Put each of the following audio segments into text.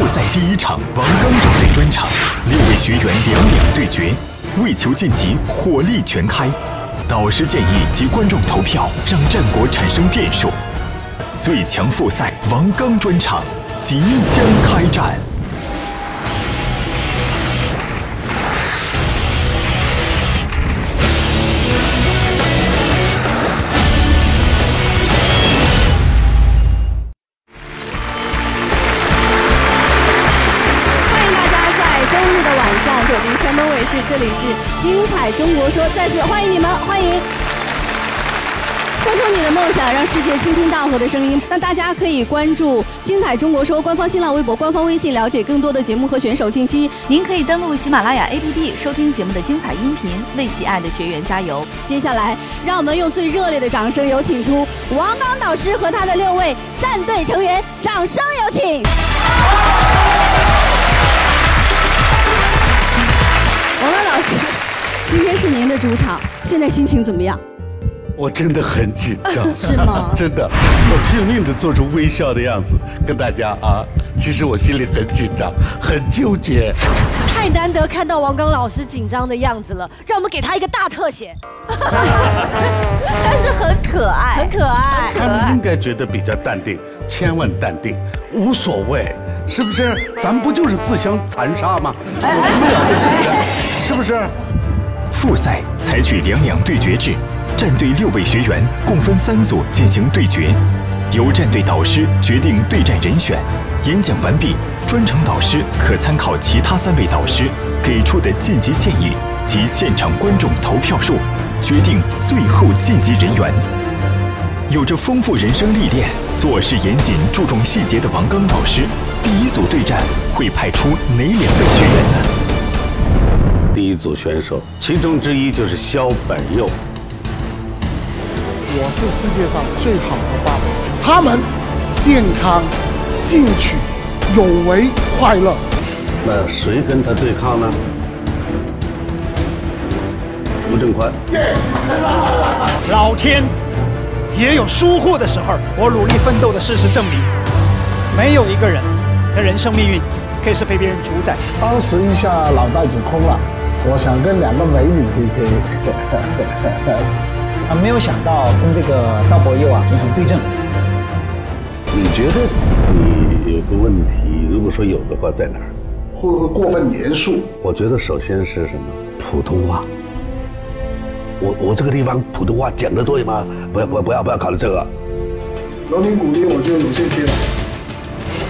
复赛第一场，王刚战队专场，六位学员两两对决，为求晋级，火力全开。导师建议及观众投票，让战果产生变数。最强复赛，王刚专场即将开战。视，这里是《精彩中国说》，再次欢迎你们，欢迎！说出你的梦想，让世界倾听大伙的声音。那大家可以关注《精彩中国说》官方新浪微博、官方微信，了解更多的节目和选手信息。您可以登录喜马拉雅 APP 收听节目的精彩音频，为喜爱的学员加油！接下来，让我们用最热烈的掌声，有请出王刚导师和他的六位战队成员，掌声有请！老师，今天是您的主场，现在心情怎么样？我真的很紧张，是吗 真的，我拼命的做出微笑的样子跟大家啊。其实我心里很紧张，很纠结。太难得看到王刚老师紧张的样子了，让我们给他一个大特写。但是很可爱，很可爱，他们应该觉得比较淡定，千万淡定，无所谓，是不是？咱们不就是自相残杀吗？有什么了不起的？是不是？复赛采取两两对决制，战队六位学员共分三组进行对决，由战队导师决定对战人选。演讲完毕，专场导师可参考其他三位导师给出的晋级建议及现场观众投票数，决定最后晋级人员。有着丰富人生历练、做事严谨、注重细节的王刚导师，第一组对战会派出哪两位学员呢？第一组选手，其中之一就是肖本佑。我是世界上最好的爸爸。他们健康、进取、有为、快乐。那谁跟他对抗呢？吴正宽。老天也有疏忽的时候。我努力奋斗的事实证明，没有一个人的人生命运可以是被别人主宰。当时一下脑袋子空了，我想跟两个美女 PK。啊，没有想到跟这个道伯佑啊进行对阵。你觉得你有个问题，如果说有的话，在哪儿？会不会过分严肃？我觉得首先是什么？普通话。我我这个地方普通话讲的对吗？不要不要不要不要考虑这个。有你鼓励，我就有信心了。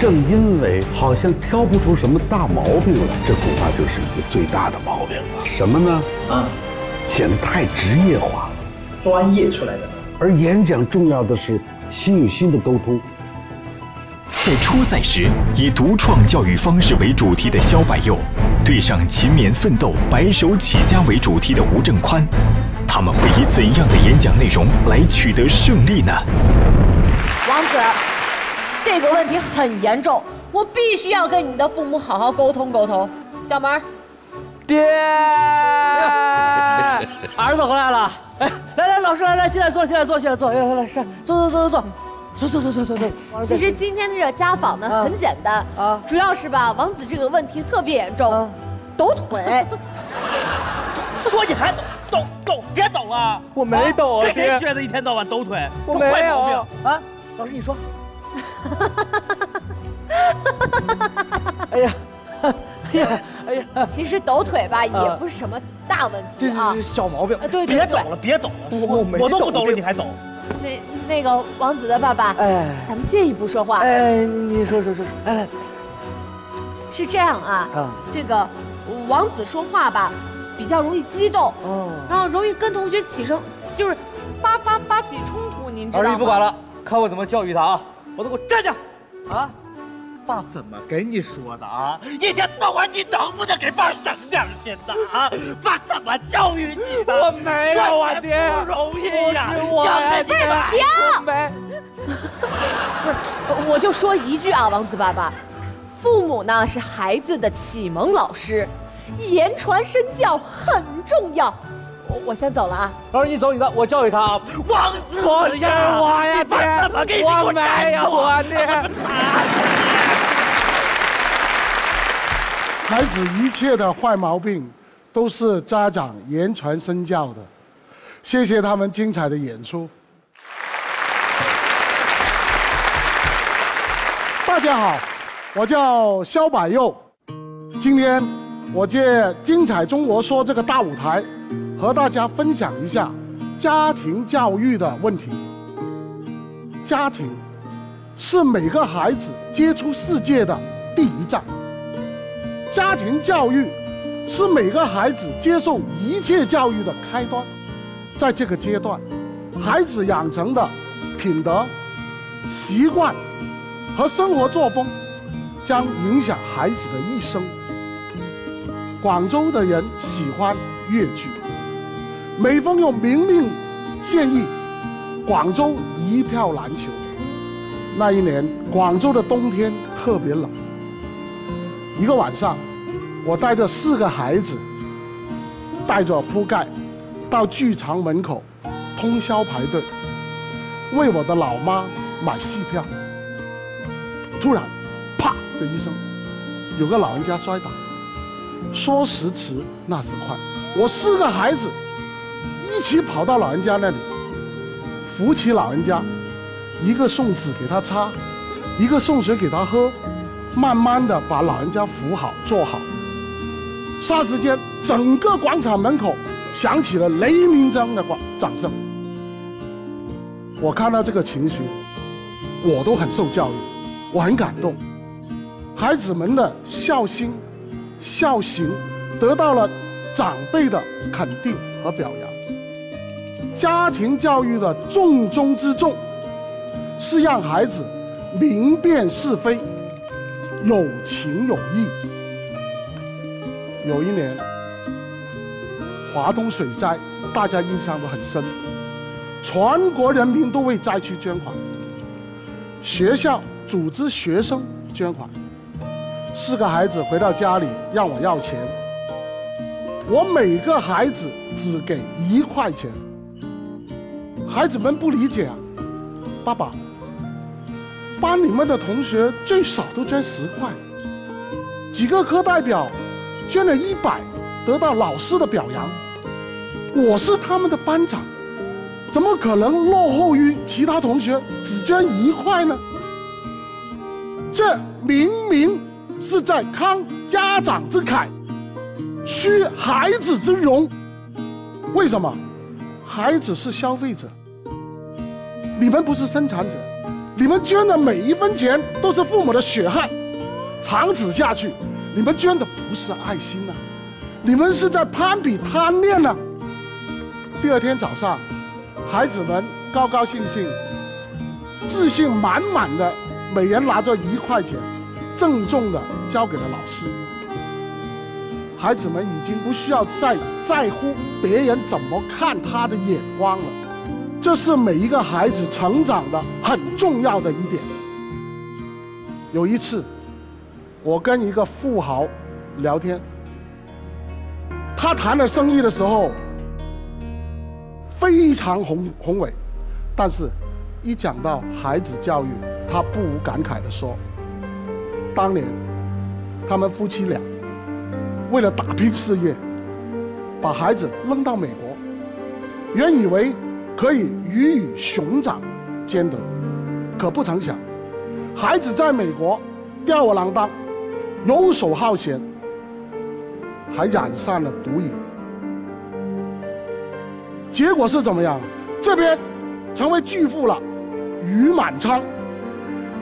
正因为好像挑不出什么大毛病来，这恐怕就是一个最大的毛病了。什么呢？啊，显得太职业化了，专业出来的。而演讲重要的是心与心的沟通。在初赛时，以独创教育方式为主题的肖百佑，对上勤勉奋斗、白手起家为主题的吴正宽，他们会以怎样的演讲内容来取得胜利呢？王子，这个问题很严重，我必须要跟你的父母好好沟通沟通。叫门。爹，儿子回来了。哎，来来，老师来来，进来坐，进来坐，进来坐，来来来，上，坐坐坐坐坐，坐坐坐坐坐坐。其实今天的这个家访呢很简单啊，主要是吧，王子这个问题特别严重，抖腿。说你还抖抖抖，别抖了，我没抖啊，跟谁学的？一天到晚抖腿，我没有坏毛病啊！老师你说。哎呀，哎呀，哎呀！其实抖腿吧也不是什么大问题啊，这是小毛病。对对，别抖了，别抖了，我我都不抖了，你还抖？那那个王子的爸爸，哎，咱们借一步说话。哎，你你说说说说，来来，是这样啊，这个王子说话吧，比较容易激动，然后容易跟同学起生，就是发发发起冲突，您知道吗？儿子不管了，看我怎么教育他啊！我都给我站下，啊！爸怎么跟你说的啊？一天到晚你能不能给爸省点心呢？啊！爸怎么教育你的？我没有啊，爹，不容易呀！我养不是停！不是，我就说一句啊，王子爸爸，父母呢是孩子的启蒙老师，言传身教很重要。我我先走了啊！老师你走你的，我教育他啊！王子不是我呀，你爸怎么给你我没有啊，爹。孩子一切的坏毛病，都是家长言传身教的。谢谢他们精彩的演出。大家好，我叫肖百佑。今天我借《精彩中国说》这个大舞台，和大家分享一下家庭教育的问题。家庭是每个孩子接触世界的第一站。家庭教育是每个孩子接受一切教育的开端。在这个阶段，孩子养成的品德、习惯和生活作风，将影响孩子的一生。广州的人喜欢粤剧，每逢有明令献艺，广州一票难求。那一年，广州的冬天特别冷。一个晚上，我带着四个孩子，带着铺盖。到剧场门口通宵排队，为我的老妈买戏票。突然，啪的一声，有个老人家摔倒。说时迟，那时快，我四个孩子一起跑到老人家那里，扶起老人家，一个送纸给他擦，一个送水给他喝，慢慢的把老人家扶好坐好。霎时间，整个广场门口。响起了雷鸣般的广掌声。我看到这个情形，我都很受教育，我很感动。孩子们的孝心、孝行得到了长辈的肯定和表扬。家庭教育的重中之重，是让孩子明辨是非，有情有义。有一年。华东水灾，大家印象都很深，全国人民都为灾区捐款，学校组织学生捐款，四个孩子回到家里让我要钱，我每个孩子只给一块钱，孩子们不理解啊，爸爸，班里面的同学最少都捐十块，几个课代表捐了一百。得到老师的表扬，我是他们的班长，怎么可能落后于其他同学只捐一块呢？这明明是在慷家长之慨，虚孩子之荣。为什么？孩子是消费者，你们不是生产者，你们捐的每一分钱都是父母的血汗，长此下去，你们捐的不是爱心呐。你们是在攀比贪恋呐？第二天早上，孩子们高高兴兴、自信满满的，每人拿着一块钱，郑重的交给了老师。孩子们已经不需要再在乎别人怎么看他的眼光了，这是每一个孩子成长的很重要的一点。有一次，我跟一个富豪聊天。他谈了生意的时候非常宏宏伟，但是，一讲到孩子教育，他不无感慨地说：“当年，他们夫妻俩为了打拼事业，把孩子扔到美国，原以为可以鱼与熊掌兼得，可不曾想，孩子在美国吊儿郎当，游手好闲。”还染上了毒瘾，结果是怎么样？这边成为巨富了，鱼满仓；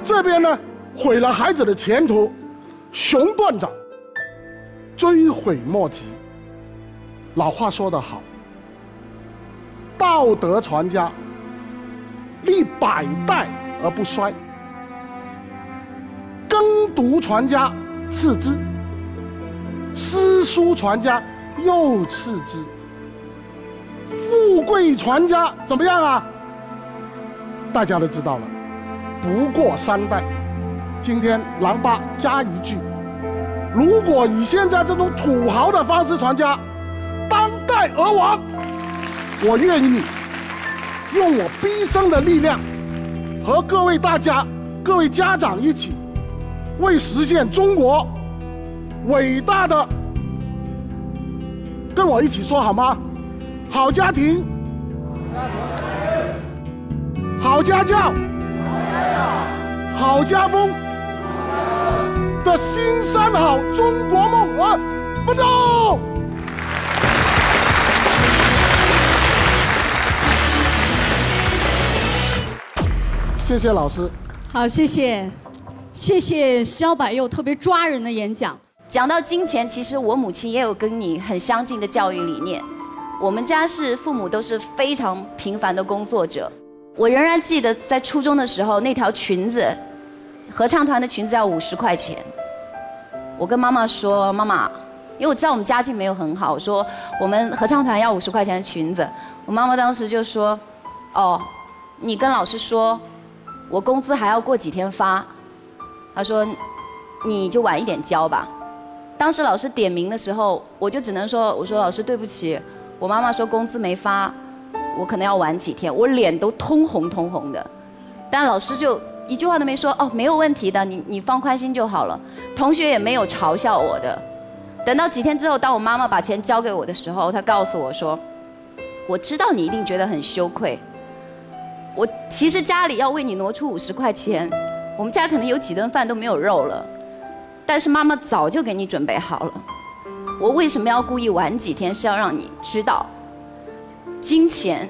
这边呢，毁了孩子的前途，熊断掌，追悔莫及。老话说得好，道德传家，历百代而不衰；耕读传家，次之。诗书传家又次之，富贵传家怎么样啊？大家都知道了，不过三代。今天狼爸加一句：如果以现在这种土豪的方式传家，当代而亡。我愿意用我毕生的力量，和各位大家、各位家长一起，为实现中国。伟大的，跟我一起说好吗？好家庭，好家教，好家风的新三好中国梦啊！奋斗！谢谢老师。好，谢谢，谢谢肖柏佑特别抓人的演讲。讲到金钱，其实我母亲也有跟你很相近的教育理念。我们家是父母都是非常平凡的工作者。我仍然记得在初中的时候，那条裙子，合唱团的裙子要五十块钱。我跟妈妈说：“妈妈，因为我知道我们家境没有很好，我说我们合唱团要五十块钱的裙子。”我妈妈当时就说：“哦，你跟老师说，我工资还要过几天发。”他说：“你就晚一点交吧。”当时老师点名的时候，我就只能说：“我说老师对不起，我妈妈说工资没发，我可能要晚几天。”我脸都通红通红的，但老师就一句话都没说。哦，没有问题的，你你放宽心就好了。同学也没有嘲笑我的。等到几天之后，当我妈妈把钱交给我的时候，她告诉我说：“我知道你一定觉得很羞愧。我其实家里要为你挪出五十块钱，我们家可能有几顿饭都没有肉了。”但是妈妈早就给你准备好了，我为什么要故意晚几天？是要让你知道，金钱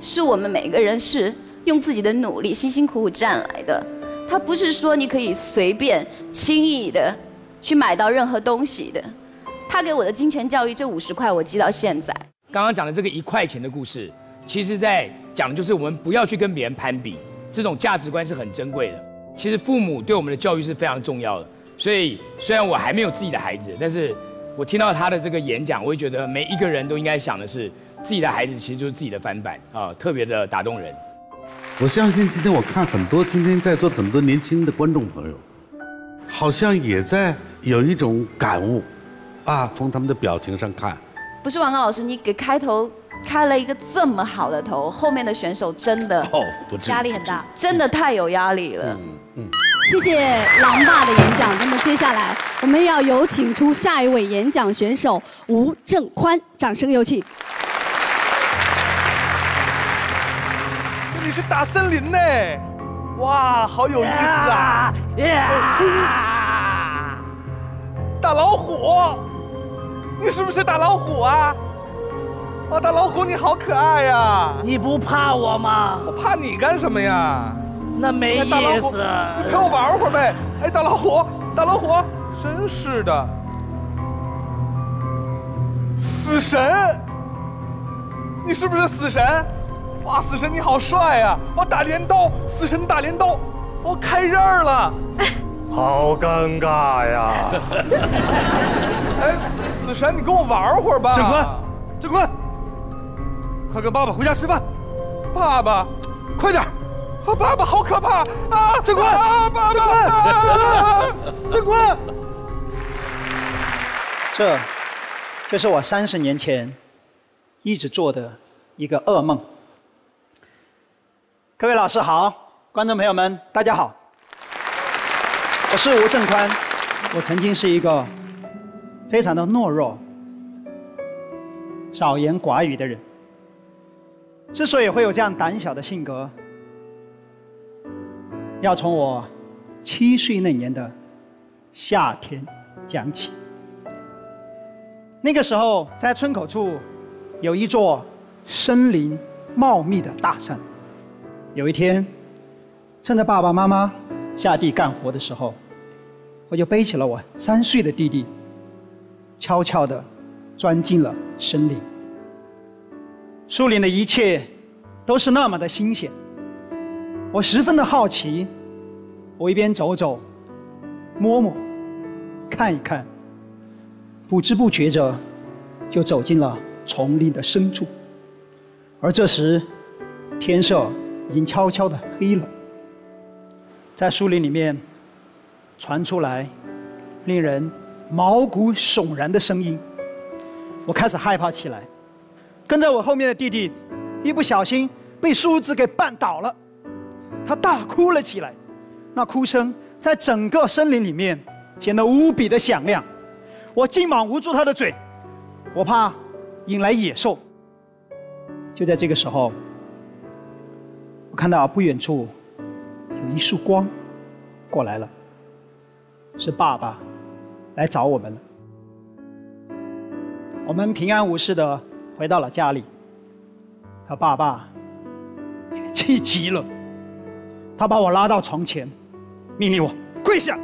是我们每个人是用自己的努力辛辛苦苦赚来的，它不是说你可以随便轻易的去买到任何东西的。他给我的金钱教育这五十块，我记到现在。刚刚讲的这个一块钱的故事，其实在讲的就是我们不要去跟别人攀比，这种价值观是很珍贵的。其实父母对我们的教育是非常重要的。所以，虽然我还没有自己的孩子，但是我听到他的这个演讲，我会觉得每一个人都应该想的是，自己的孩子其实就是自己的翻版啊，特别的打动人。我相信今天我看很多今天在座很多年轻的观众朋友，好像也在有一种感悟，啊，从他们的表情上看。不是王刚老师，你给开头开了一个这么好的头，后面的选手真的哦，不压力很大，真的太有压力了。嗯嗯。谢谢狼爸的演讲。那么接下来，我们要有请出下一位演讲选手吴正宽，掌声有请。这里是大森林呢，哇，好有意思啊！大老虎，你是不是大老虎啊？哦，大老虎你好可爱呀！你不怕我吗？我怕你干什么呀？那没意思，你陪我玩会儿呗。哎，大老虎，大老虎，真是的，死神，你是不是死神？哇，死神你好帅呀！我打镰刀，死神打镰刀，我开刃了，好尴尬呀！哎，死神，你跟我玩会儿吧。正坤，正坤，快跟爸爸回家吃饭。爸爸，快点。啊，爸爸好可怕啊！郑坤，啊，爸爸，正坤，正坤，这，就是我三十年前一直做的一个噩梦。各位老师好，观众朋友们大家好，我是吴正宽，我曾经是一个非常的懦弱、少言寡语的人。之所以会有这样胆小的性格。要从我七岁那年的夏天讲起。那个时候，在村口处有一座森林茂密的大山。有一天，趁着爸爸妈妈下地干活的时候，我就背起了我三岁的弟弟，悄悄地钻进了森林。树林的一切都是那么的新鲜。我十分的好奇，我一边走走，摸摸，看一看，不知不觉着就走进了丛林的深处。而这时，天色已经悄悄的黑了，在树林里面传出来令人毛骨悚然的声音，我开始害怕起来，跟在我后面的弟弟一不小心被树枝给绊倒了。他大哭了起来，那哭声在整个森林里面显得无比的响亮，我急忙捂住他的嘴，我怕引来野兽。就在这个时候，我看到不远处有一束光过来了，是爸爸来找我们了。我们平安无事的回到了家里，他爸爸气急了，他把我拉到床前，命令我跪下，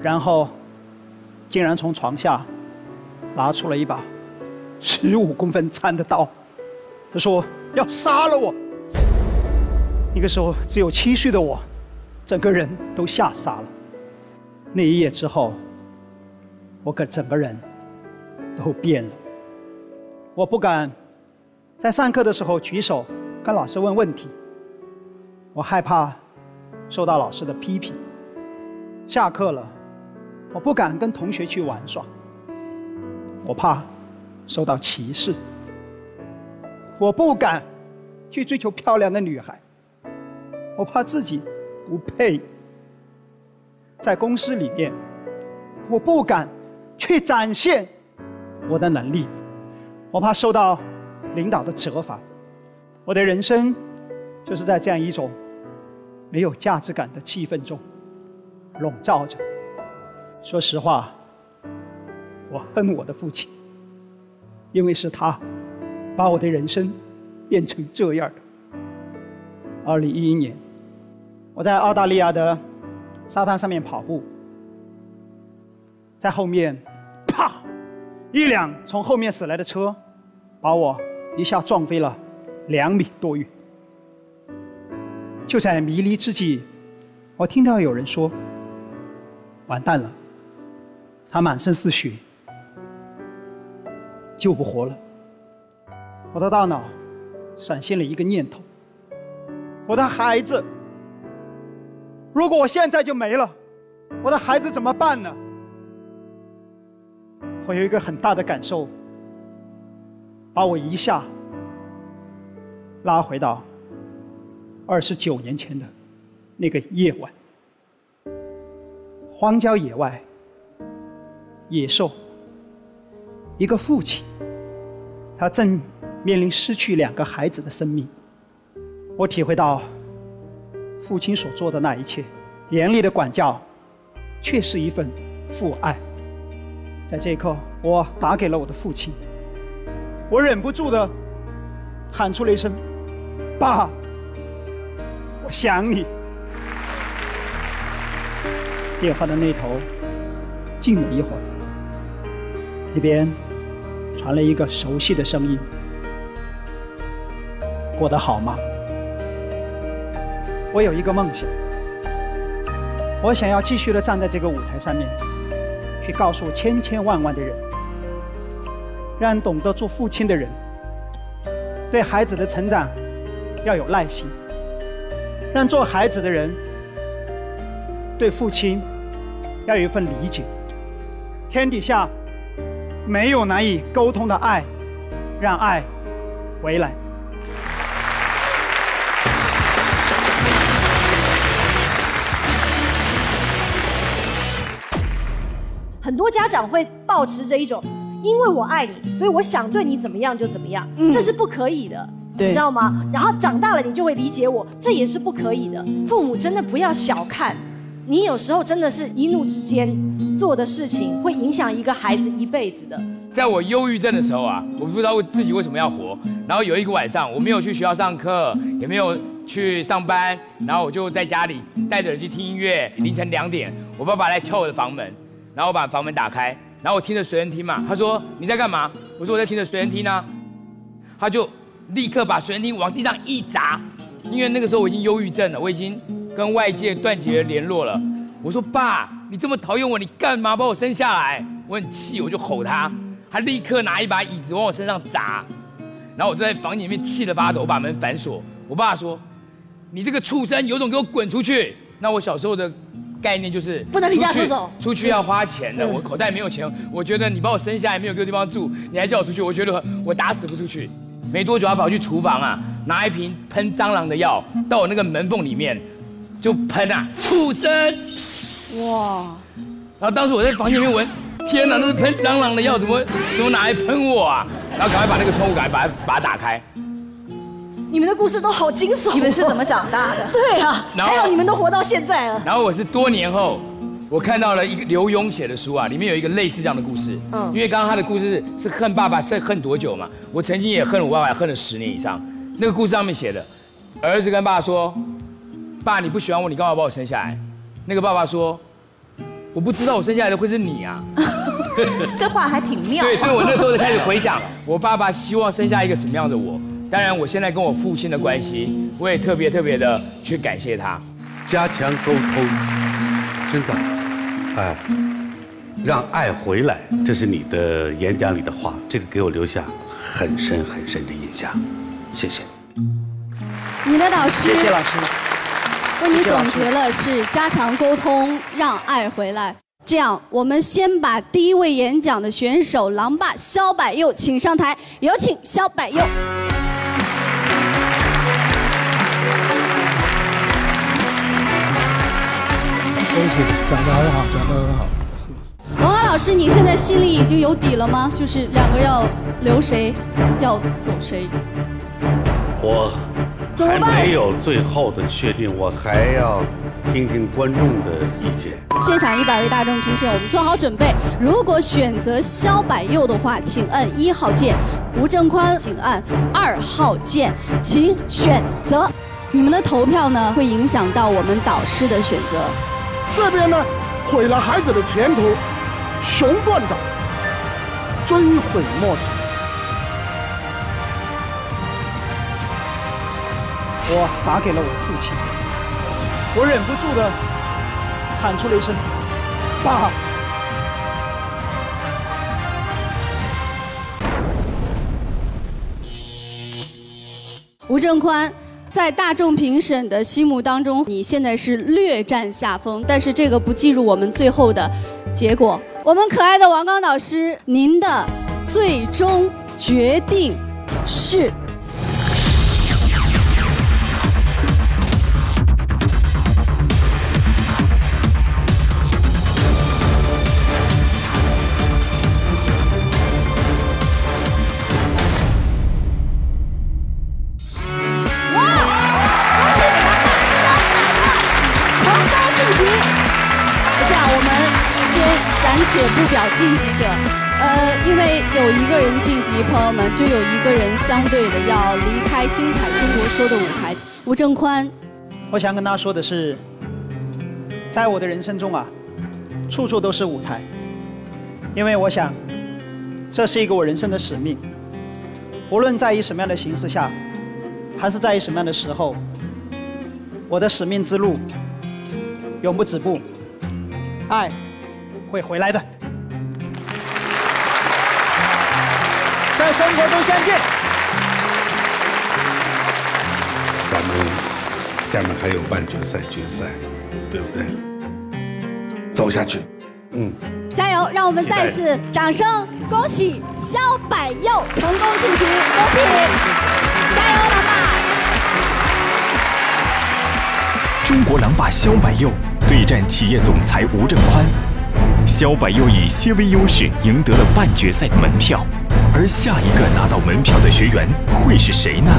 然后竟然从床下拿出了一把十五公分长的刀，他说要杀了我。那个时候只有七岁的我，整个人都吓傻了。那一夜之后，我可整个人。都变了。我不敢在上课的时候举手跟老师问问题，我害怕受到老师的批评。下课了，我不敢跟同学去玩耍，我怕受到歧视。我不敢去追求漂亮的女孩，我怕自己不配。在公司里面，我不敢去展现。我的能力，我怕受到领导的责罚。我的人生就是在这样一种没有价值感的气氛中笼罩着。说实话，我恨我的父亲，因为是他把我的人生变成这样的。二零一一年，我在澳大利亚的沙滩上面跑步，在后面。一辆从后面驶来的车，把我一下撞飞了两米多远。就在迷离之际，我听到有人说：“完蛋了，他满身是血，救不活了。”我的大脑闪现了一个念头：我的孩子，如果我现在就没了，我的孩子怎么办呢？我有一个很大的感受，把我一下拉回到二十九年前的那个夜晚。荒郊野外，野兽，一个父亲，他正面临失去两个孩子的生命。我体会到父亲所做的那一切，严厉的管教，却是一份父爱。在这一刻，我打给了我的父亲，我忍不住的喊出了一声：“爸，我想你。”电话的那头静了一会儿，那边传来一个熟悉的声音：“过得好吗？”我有一个梦想，我想要继续的站在这个舞台上面。去告诉千千万万的人，让懂得做父亲的人对孩子的成长要有耐心，让做孩子的人对父亲要有一份理解。天底下没有难以沟通的爱，让爱回来。很多家长会保持着一种，因为我爱你，所以我想对你怎么样就怎么样，这是不可以的，你知道吗？然后长大了你就会理解我，这也是不可以的。父母真的不要小看，你有时候真的是一怒之间做的事情，会影响一个孩子一辈子的。在我忧郁症的时候啊，我不知道自己为什么要活。然后有一个晚上，我没有去学校上课，也没有去上班，然后我就在家里戴着耳机听音乐。凌晨两点，我爸爸来敲我的房门。然后我把房门打开，然后我听着随身听嘛。他说你在干嘛？我说我在听着随身听呢。他就立刻把随身听往地上一砸，因为那个时候我已经忧郁症了，我已经跟外界断绝联络了。我说爸，你这么讨厌我，你干嘛把我生下来？我很气，我就吼他。他立刻拿一把椅子往我身上砸，然后我就在房间里面气得发抖，我把门反锁。我爸说，你这个畜生，有种给我滚出去！那我小时候的。概念就是不能离家出走，出去要花钱的。我口袋没有钱，我觉得你把我生下来没有个地方住，你还叫我出去，我觉得我打死不出去。没多久，他跑去厨房啊，拿一瓶喷蟑螂的药到我那个门缝里面就喷啊，畜生！哇！然后当时我在房间里面闻，天哪，那是喷蟑螂的药，怎么怎么拿来喷我啊？然后赶快把那个窗户赶快把它把它打开。你们的故事都好惊悚。你们是怎么长大的？对啊，然后还好你们都活到现在了。然后我是多年后，我看到了一个刘墉写的书啊，里面有一个类似这样的故事。嗯因为刚刚他的故事是恨爸爸是恨多久嘛？我曾经也恨我爸爸，恨了十年以上。那个故事上面写的，儿子跟爸说：“爸，你不喜欢我，你干嘛把我生下来？”那个爸爸说：“我不知道我生下来的会是你啊。”这话还挺妙。对，所以我那时候就开始回想，我爸爸希望生下一个什么样的我。当然，我现在跟我父亲的关系，我也特别特别的去感谢他。加强沟通，真的，哎，让爱回来，这是你的演讲里的话，这个给我留下很深很深的印象，谢谢。你的导师谢谢老师。为你总结了是加强沟通，让爱回来。这样，我们先把第一位演讲的选手狼爸肖百佑请上台，有请肖百佑。恭喜，讲得很好，讲得很好。王华老师，你现在心里已经有底了吗？就是两个要留谁，要走谁？我还怎么办没有最后的确定，我还要听听观众的意见。现场一百位大众评审，我们做好准备。如果选择肖百佑的话，请按一号键；吴正宽，请按二号键。请选择。你们的投票呢，会影响到我们导师的选择。这边呢，毁了孩子的前途，熊段长追悔莫及。我打给了我父亲，我忍不住的喊出了一声“爸”。吴正宽，在大众评审的心目当中，你现在是略占下风，但是这个不计入我们最后的结果。我们可爱的王刚老师，您的最终决定是？相对的要离开精彩中国说的舞台。吴正宽，我想跟大家说的是，在我的人生中啊，处处都是舞台，因为我想，这是一个我人生的使命。无论在以什么样的形势下，还是在以什么样的时候，我的使命之路永不止步，爱会回来的。在生活中相见。下面还有半决赛、决赛，对不对？走下去，嗯。加油！让我们再次掌声恭喜肖百佑成功晋级，恭喜！加油，狼爸！中国狼爸肖百佑对战企业总裁吴正宽，肖百佑以些微优势赢得了半决赛的门票，而下一个拿到门票的学员会是谁呢？